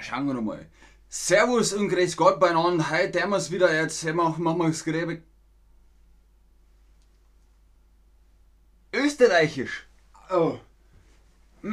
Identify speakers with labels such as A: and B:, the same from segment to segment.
A: Schauen wir mal. Servus und grüß Gott beieinander. Heute haben wir es wieder. Jetzt machen wir das Gräbe. Österreichisch. Oh.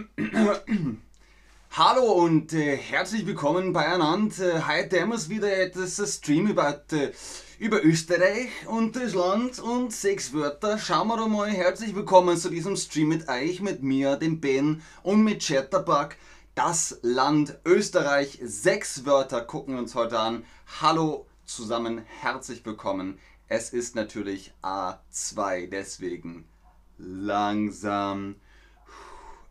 A: Hallo und äh, herzlich willkommen beieinander. Äh, heute haben wir es wieder etwas Stream über, äh, über Österreich und das Land und sechs Wörter. Schauen wir doch mal. Herzlich willkommen zu diesem Stream mit euch, mit mir, dem Ben und mit Chatterbug. Das Land Österreich. Sechs Wörter gucken wir uns heute an. Hallo zusammen, herzlich willkommen. Es ist natürlich A2, deswegen langsam,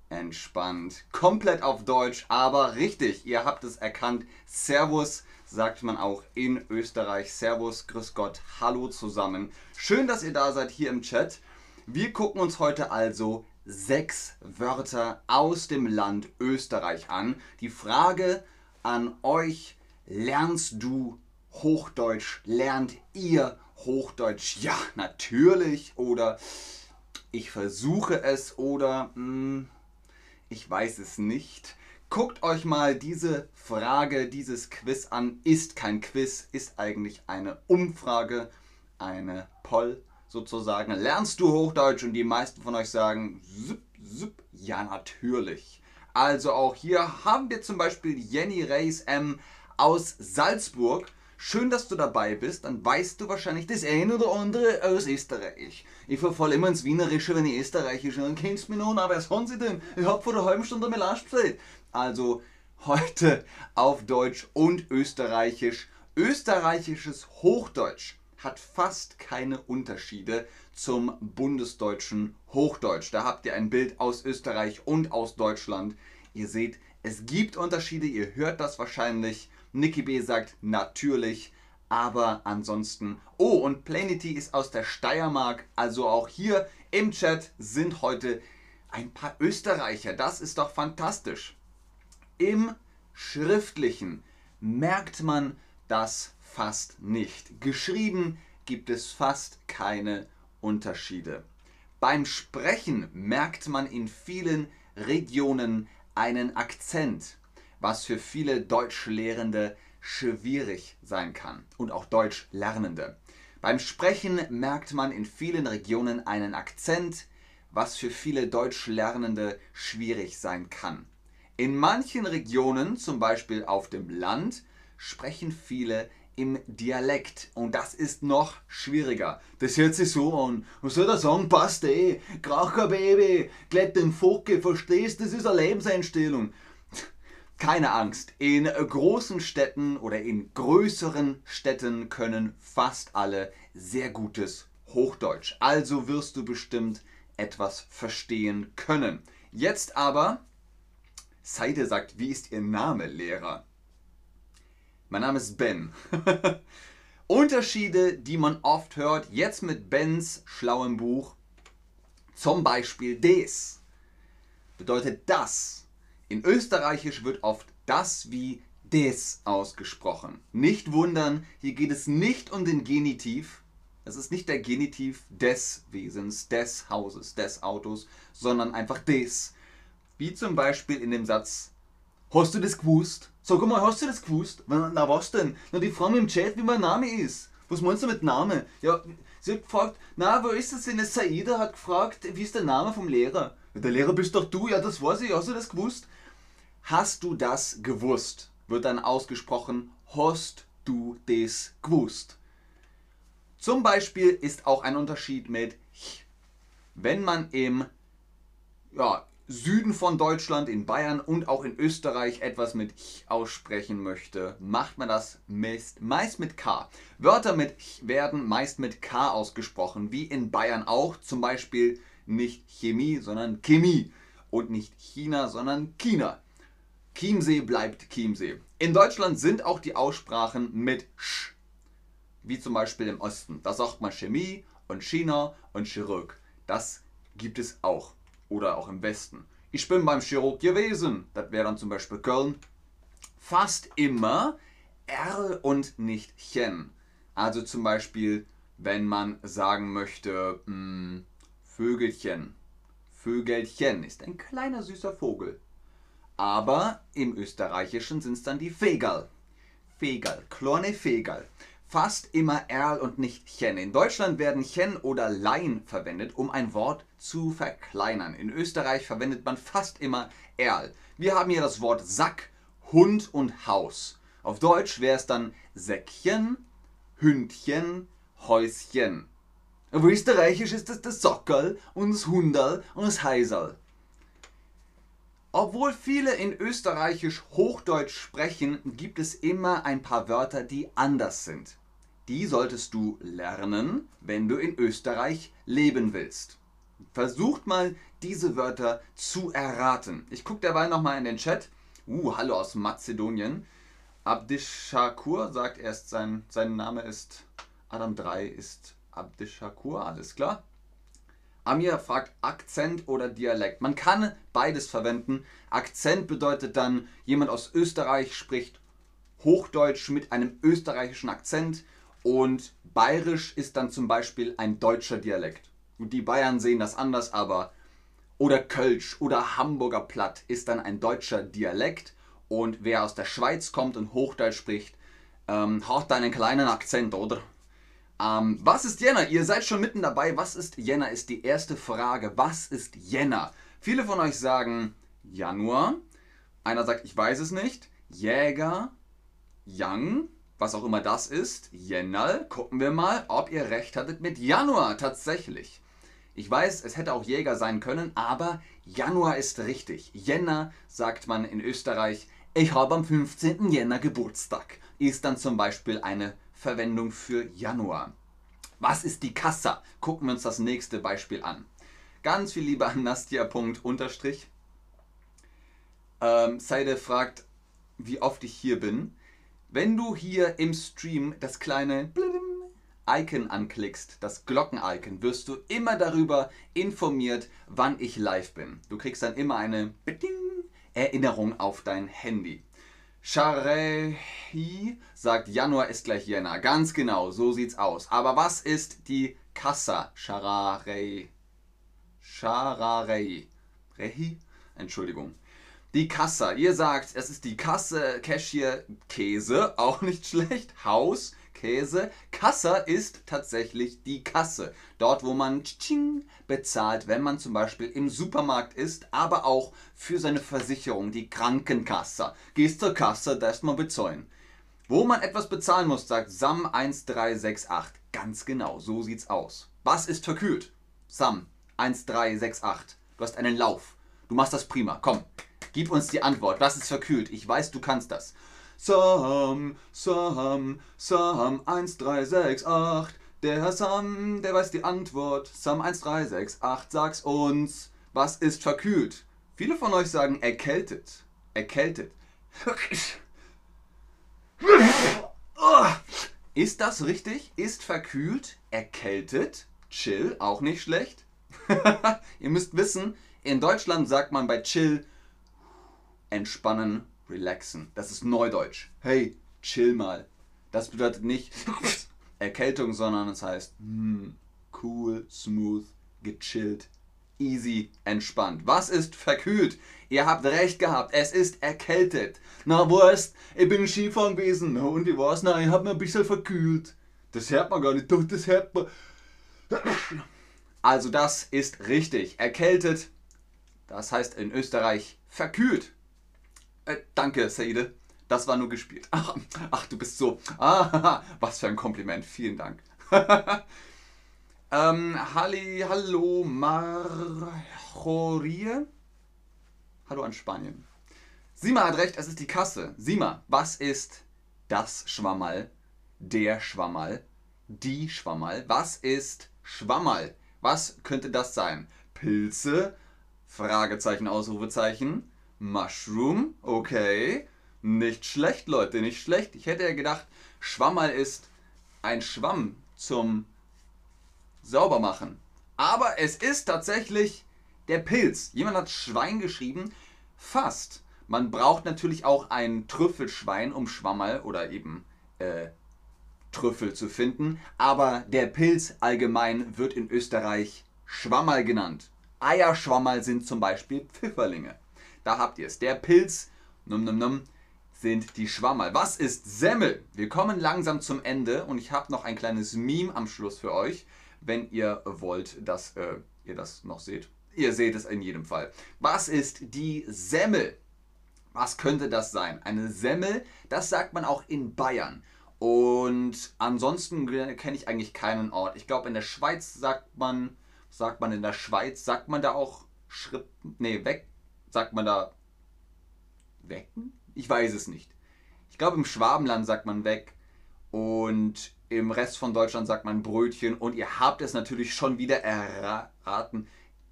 A: entspannt, komplett auf Deutsch, aber richtig, ihr habt es erkannt. Servus sagt man auch in Österreich. Servus, grüß Gott, hallo zusammen. Schön, dass ihr da seid hier im Chat. Wir gucken uns heute also sechs Wörter aus dem Land Österreich an. Die Frage an euch, lernst du Hochdeutsch? Lernt ihr Hochdeutsch? Ja, natürlich. Oder ich versuche es oder mh, hm, ich weiß es nicht. Guckt euch mal diese Frage, dieses Quiz an. Ist kein Quiz, ist eigentlich eine Umfrage, eine Poll sozusagen. Lernst du Hochdeutsch? Und die meisten von euch sagen, zip, zip, ja natürlich. Also auch hier haben wir zum Beispiel Jenny Reis M aus Salzburg. Schön, dass du dabei bist. Dann weißt du wahrscheinlich das eine oder andere aus Österreich. Ich verfalle immer ins Wienerische, wenn ich Österreichisch Dann kennst du mich noch. Aber was haben sie denn? Ich habe vor einer halben Stunde Melange bestellt. Also heute auf Deutsch und Österreichisch. Österreichisches Hochdeutsch hat fast keine Unterschiede zum bundesdeutschen Hochdeutsch. Da habt ihr ein Bild aus Österreich und aus Deutschland. Ihr seht, es gibt Unterschiede, ihr hört das wahrscheinlich. Nicky B sagt natürlich, aber ansonsten. Oh, und Planity ist aus der Steiermark, also auch hier im Chat sind heute ein paar Österreicher. Das ist doch fantastisch. Im Schriftlichen merkt man das fast nicht. Geschrieben gibt es fast keine Unterschiede. Beim Sprechen merkt man in vielen Regionen einen Akzent, was für viele Deutschlehrende schwierig sein kann und auch Deutschlernende. Beim Sprechen merkt man in vielen Regionen einen Akzent, was für viele Deutschlernende schwierig sein kann. In manchen Regionen, zum Beispiel auf dem Land, sprechen viele im Dialekt. Und das ist noch schwieriger. Das hört sich so an. Was soll der sagen? Passt eh. Kracher Baby, glätt den Focke, verstehst? Das ist eine Lebenseinstellung. Keine Angst. In großen Städten oder in größeren Städten können fast alle sehr gutes Hochdeutsch. Also wirst du bestimmt etwas verstehen können. Jetzt aber, Seide sagt, wie ist Ihr Name, Lehrer? Mein Name ist Ben. Unterschiede, die man oft hört, jetzt mit Bens schlauem Buch. Zum Beispiel des. Bedeutet das. In Österreichisch wird oft das wie des ausgesprochen. Nicht wundern, hier geht es nicht um den Genitiv. Es ist nicht der Genitiv des Wesens, des Hauses, des Autos, sondern einfach des. Wie zum Beispiel in dem Satz Hast du das gewusst? Sag mal, hast du das gewusst? Na, was denn? Na, die fragen im Chat, wie mein Name ist. Was meinst du mit Name? Ja, sie hat gefragt, na, wo ist das denn? Saida hat gefragt, wie ist der Name vom Lehrer? Der Lehrer bist doch du, ja, das weiß ich, hast du das gewusst? Hast du das gewusst? Wird dann ausgesprochen, hast du das gewusst? Zum Beispiel ist auch ein Unterschied mit wenn man im ja, Süden von Deutschland, in Bayern und auch in Österreich etwas mit ch aussprechen möchte, macht man das meist, meist mit K. Wörter mit ch werden meist mit K ausgesprochen, wie in Bayern auch, zum Beispiel nicht Chemie, sondern Chemie und nicht China, sondern China. Chiemsee bleibt Chiemsee. In Deutschland sind auch die Aussprachen mit sch, wie zum Beispiel im Osten. Da sagt man Chemie und China und Chirurg. Das gibt es auch oder auch im Westen. Ich bin beim Chirurg gewesen, das wäre dann zum Beispiel Köln. Fast immer R und nicht Chen. Also zum Beispiel, wenn man sagen möchte, mh, hm, Vögelchen. Vögelchen ist ein kleiner süßer Vogel. Aber im Österreichischen sind es dann die Fegal. Fegal, kleine Fegal. Fast immer Erl und nicht Chen. In Deutschland werden Chen oder Lein verwendet, um ein Wort zu verkleinern. In Österreich verwendet man fast immer Erl. Wir haben hier das Wort Sack, Hund und Haus. Auf Deutsch wäre es dann Säckchen, Hündchen, Häuschen. Auf Österreichisch ist es das Sockerl und das Hunderl und das Heisal. Obwohl viele in Österreichisch Hochdeutsch sprechen, gibt es immer ein paar Wörter, die anders sind. Die solltest du lernen, wenn du in Österreich leben willst. Versucht mal, diese Wörter zu erraten. Ich gucke derweil nochmal in den Chat. Uh, hallo aus Mazedonien. Abdishakur sagt erst, sein, sein Name ist Adam 3 ist Abdishakur, alles klar. Amir fragt Akzent oder Dialekt. Man kann beides verwenden. Akzent bedeutet dann, jemand aus Österreich spricht Hochdeutsch mit einem österreichischen Akzent und Bayerisch ist dann zum Beispiel ein deutscher Dialekt. Und die Bayern sehen das anders, aber oder Kölsch oder Hamburger Platt ist dann ein deutscher Dialekt und wer aus der Schweiz kommt und Hochdeutsch spricht, ähm, hat einen kleinen Akzent, oder? Ähm, was ist Jänner? Ihr seid schon mitten dabei. Was ist Jänner? Ist die erste Frage. Was ist Jänner? Viele von euch sagen Januar. Einer sagt, ich weiß es nicht. Jäger, Young, was auch immer das ist. Jänner. Gucken wir mal, ob ihr recht hattet mit Januar tatsächlich. Ich weiß, es hätte auch Jäger sein können, aber Januar ist richtig. Jänner sagt man in Österreich. Ich habe am 15. Jänner Geburtstag. Ist dann zum Beispiel eine Verwendung für Januar. Was ist die Kassa? Gucken wir uns das nächste Beispiel an. Ganz viel Liebe an Nastia. Unterstrich. Ähm, Seide fragt, wie oft ich hier bin. Wenn du hier im Stream das kleine Icon anklickst, das Glocken-Icon, wirst du immer darüber informiert, wann ich live bin. Du kriegst dann immer eine Erinnerung auf dein Handy. Sharehi sagt, Januar ist gleich Jänner. Ganz genau, so sieht's aus. Aber was ist die Kassa? Shararei. Shararei. Rehi? Entschuldigung. Die Kassa. Ihr sagt, es ist die Kasse, Cashier, Käse, auch nicht schlecht. Haus, Käse. Kassa ist tatsächlich die Kasse. Dort, wo man bezahlt, wenn man zum Beispiel im Supermarkt ist, aber auch für seine Versicherung, die Krankenkasse. Gehst zur Kasse, da ist man bezahlen. Wo man etwas bezahlen muss, sagt SAM 1368. Ganz genau, so sieht's aus. Was ist verkühlt? SAM 1368. Du hast einen Lauf. Du machst das prima. Komm, gib uns die Antwort. Was ist verkühlt? Ich weiß, du kannst das. Sam, Sam, Sam 1368. Der Herr Sam, der weiß die Antwort. Sam 1368, sag's uns. Was ist verkühlt? Viele von euch sagen erkältet. Erkältet. Ist das richtig? Ist verkühlt, erkältet, chill, auch nicht schlecht. Ihr müsst wissen, in Deutschland sagt man bei chill entspannen relaxen. Das ist Neudeutsch. Hey, chill mal. Das bedeutet nicht Erkältung, sondern es heißt mm, cool, smooth, gechillt, easy, entspannt. Was ist verkühlt? Ihr habt recht gehabt, es ist erkältet. Na, Wurst, ich bin Skifahren gewesen. Und ich weiß, na, ich hab mir ein bisschen verkühlt. Das hört man gar nicht, doch, das hört man. Also, das ist richtig. Erkältet, das heißt in Österreich verkühlt. Äh, danke, Saide. Das war nur gespielt. Ach, ach du bist so. Ah, was für ein Kompliment. Vielen Dank. ähm, Halli, hallo, Marjorie. Hallo an Spanien. Sima hat recht, es ist die Kasse. Sima, was ist das Schwammerl? Der Schwammerl? Die Schwammerl? Was ist Schwammerl? Was könnte das sein? Pilze? Fragezeichen, Ausrufezeichen. Mushroom, okay. Nicht schlecht, Leute, nicht schlecht. Ich hätte ja gedacht, Schwammerl ist ein Schwamm zum Saubermachen. Aber es ist tatsächlich der Pilz. Jemand hat Schwein geschrieben. Fast. Man braucht natürlich auch ein Trüffelschwein, um Schwammerl oder eben äh, Trüffel zu finden. Aber der Pilz allgemein wird in Österreich Schwammerl genannt. Eierschwammerl sind zum Beispiel Pfifferlinge. Da habt ihr es. Der Pilz, num num num, sind die Schwammerl. Was ist Semmel? Wir kommen langsam zum Ende und ich habe noch ein kleines Meme am Schluss für euch, wenn ihr wollt, dass äh, ihr das noch seht. Ihr seht es in jedem Fall. Was ist die Semmel? Was könnte das sein? Eine Semmel, das sagt man auch in Bayern. Und ansonsten kenne ich eigentlich keinen Ort. Ich glaube, in der Schweiz sagt man, sagt man in der Schweiz, sagt man da auch Schritt, nee, weg, sagt man da wecken? Ich weiß es nicht. Ich glaube, im Schwabenland sagt man weg und im Rest von Deutschland sagt man Brötchen und ihr habt es natürlich schon wieder erraten.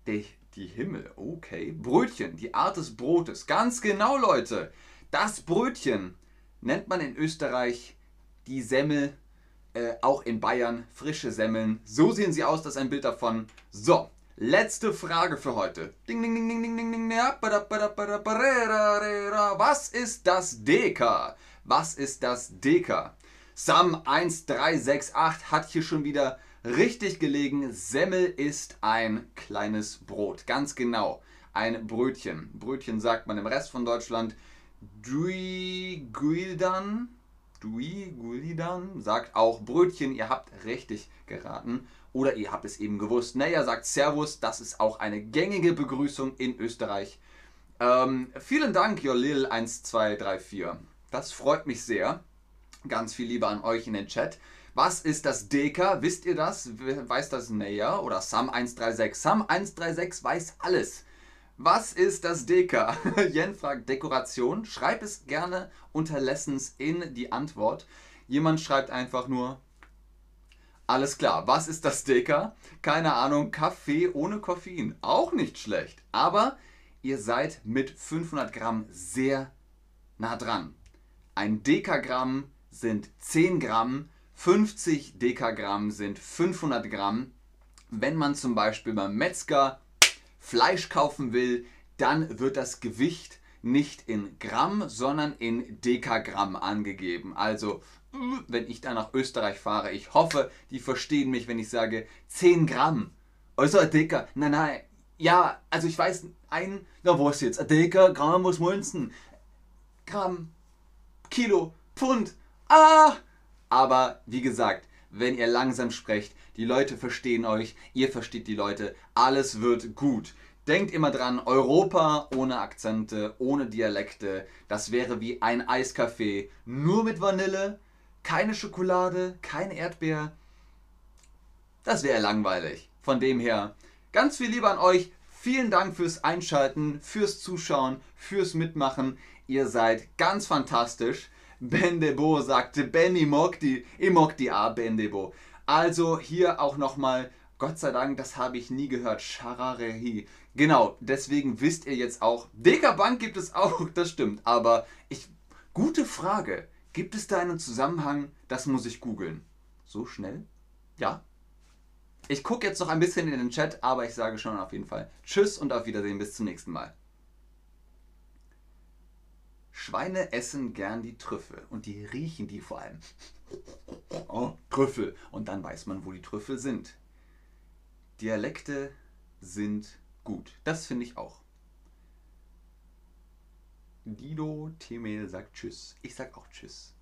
A: Die, die Himmel, okay. Brötchen, die Art des Brotes. Ganz genau, Leute. Das Brötchen nennt man in Österreich die Semmel, äh, auch in Bayern frische Semmeln. So sehen sie aus, das ist ein Bild davon. So, Letzte Frage für heute. Ding, ding, ding, ding, ding, ding. Was ist das Deka? Was ist das Deka? Sam 1368 hat hier schon wieder richtig gelegen. Semmel ist ein kleines Brot. Ganz genau. Ein Brötchen. Brötchen sagt man im Rest von Deutschland. Dui Guildan. Dui Guildan sagt auch Brötchen. Ihr habt richtig geraten. Oder ihr habt es eben gewusst. Naja sagt Servus, das ist auch eine gängige Begrüßung in Österreich. Ähm, vielen Dank, Jolil1234. Das freut mich sehr. Ganz viel Liebe an euch in den Chat. Was ist das Deka? Wisst ihr das? Weiß das Naya oder Sam136? Sam136 weiß alles. Was ist das Deka? Jen fragt Dekoration. Schreib es gerne unter Lessons in die Antwort. Jemand schreibt einfach nur alles klar, was ist das Deka? Keine Ahnung, Kaffee ohne Koffein. Auch nicht schlecht. Aber ihr seid mit 500 Gramm sehr nah dran. Ein Dekagramm sind 10 Gramm, 50 Dekagramm sind 500 Gramm. Wenn man zum Beispiel beim Metzger Fleisch kaufen will, dann wird das Gewicht nicht in Gramm, sondern in Dekagramm angegeben. Also wenn ich da nach Österreich fahre. Ich hoffe, die verstehen mich, wenn ich sage 10 Gramm. Also ein Dicker. Nein, nein. Ja, also ich weiß, ein, na was jetzt? Ein Dicker, Gramm, was meinst Gramm, Kilo, Pfund. Ah! Aber wie gesagt, wenn ihr langsam sprecht, die Leute verstehen euch, ihr versteht die Leute, alles wird gut. Denkt immer dran, Europa ohne Akzente, ohne Dialekte, das wäre wie ein Eiskaffee, nur mit Vanille, keine Schokolade, keine Erdbeer. Das wäre langweilig. Von dem her, ganz viel Liebe an euch. Vielen Dank fürs Einschalten, fürs Zuschauen, fürs Mitmachen. Ihr seid ganz fantastisch. Bendebo sagte, Benny ich mag die A, Bendebo. Also hier auch nochmal, Gott sei Dank, das habe ich nie gehört, Chararehi. Genau, deswegen wisst ihr jetzt auch, Dekabank gibt es auch, das stimmt. Aber ich, gute Frage. Gibt es da einen Zusammenhang? Das muss ich googeln. So schnell? Ja. Ich gucke jetzt noch ein bisschen in den Chat, aber ich sage schon auf jeden Fall Tschüss und auf Wiedersehen. Bis zum nächsten Mal. Schweine essen gern die Trüffel und die riechen die vor allem. Oh, Trüffel. Und dann weiß man, wo die Trüffel sind. Dialekte sind gut. Das finde ich auch. Dido Temel sagt Tschüss. Ich sag auch Tschüss.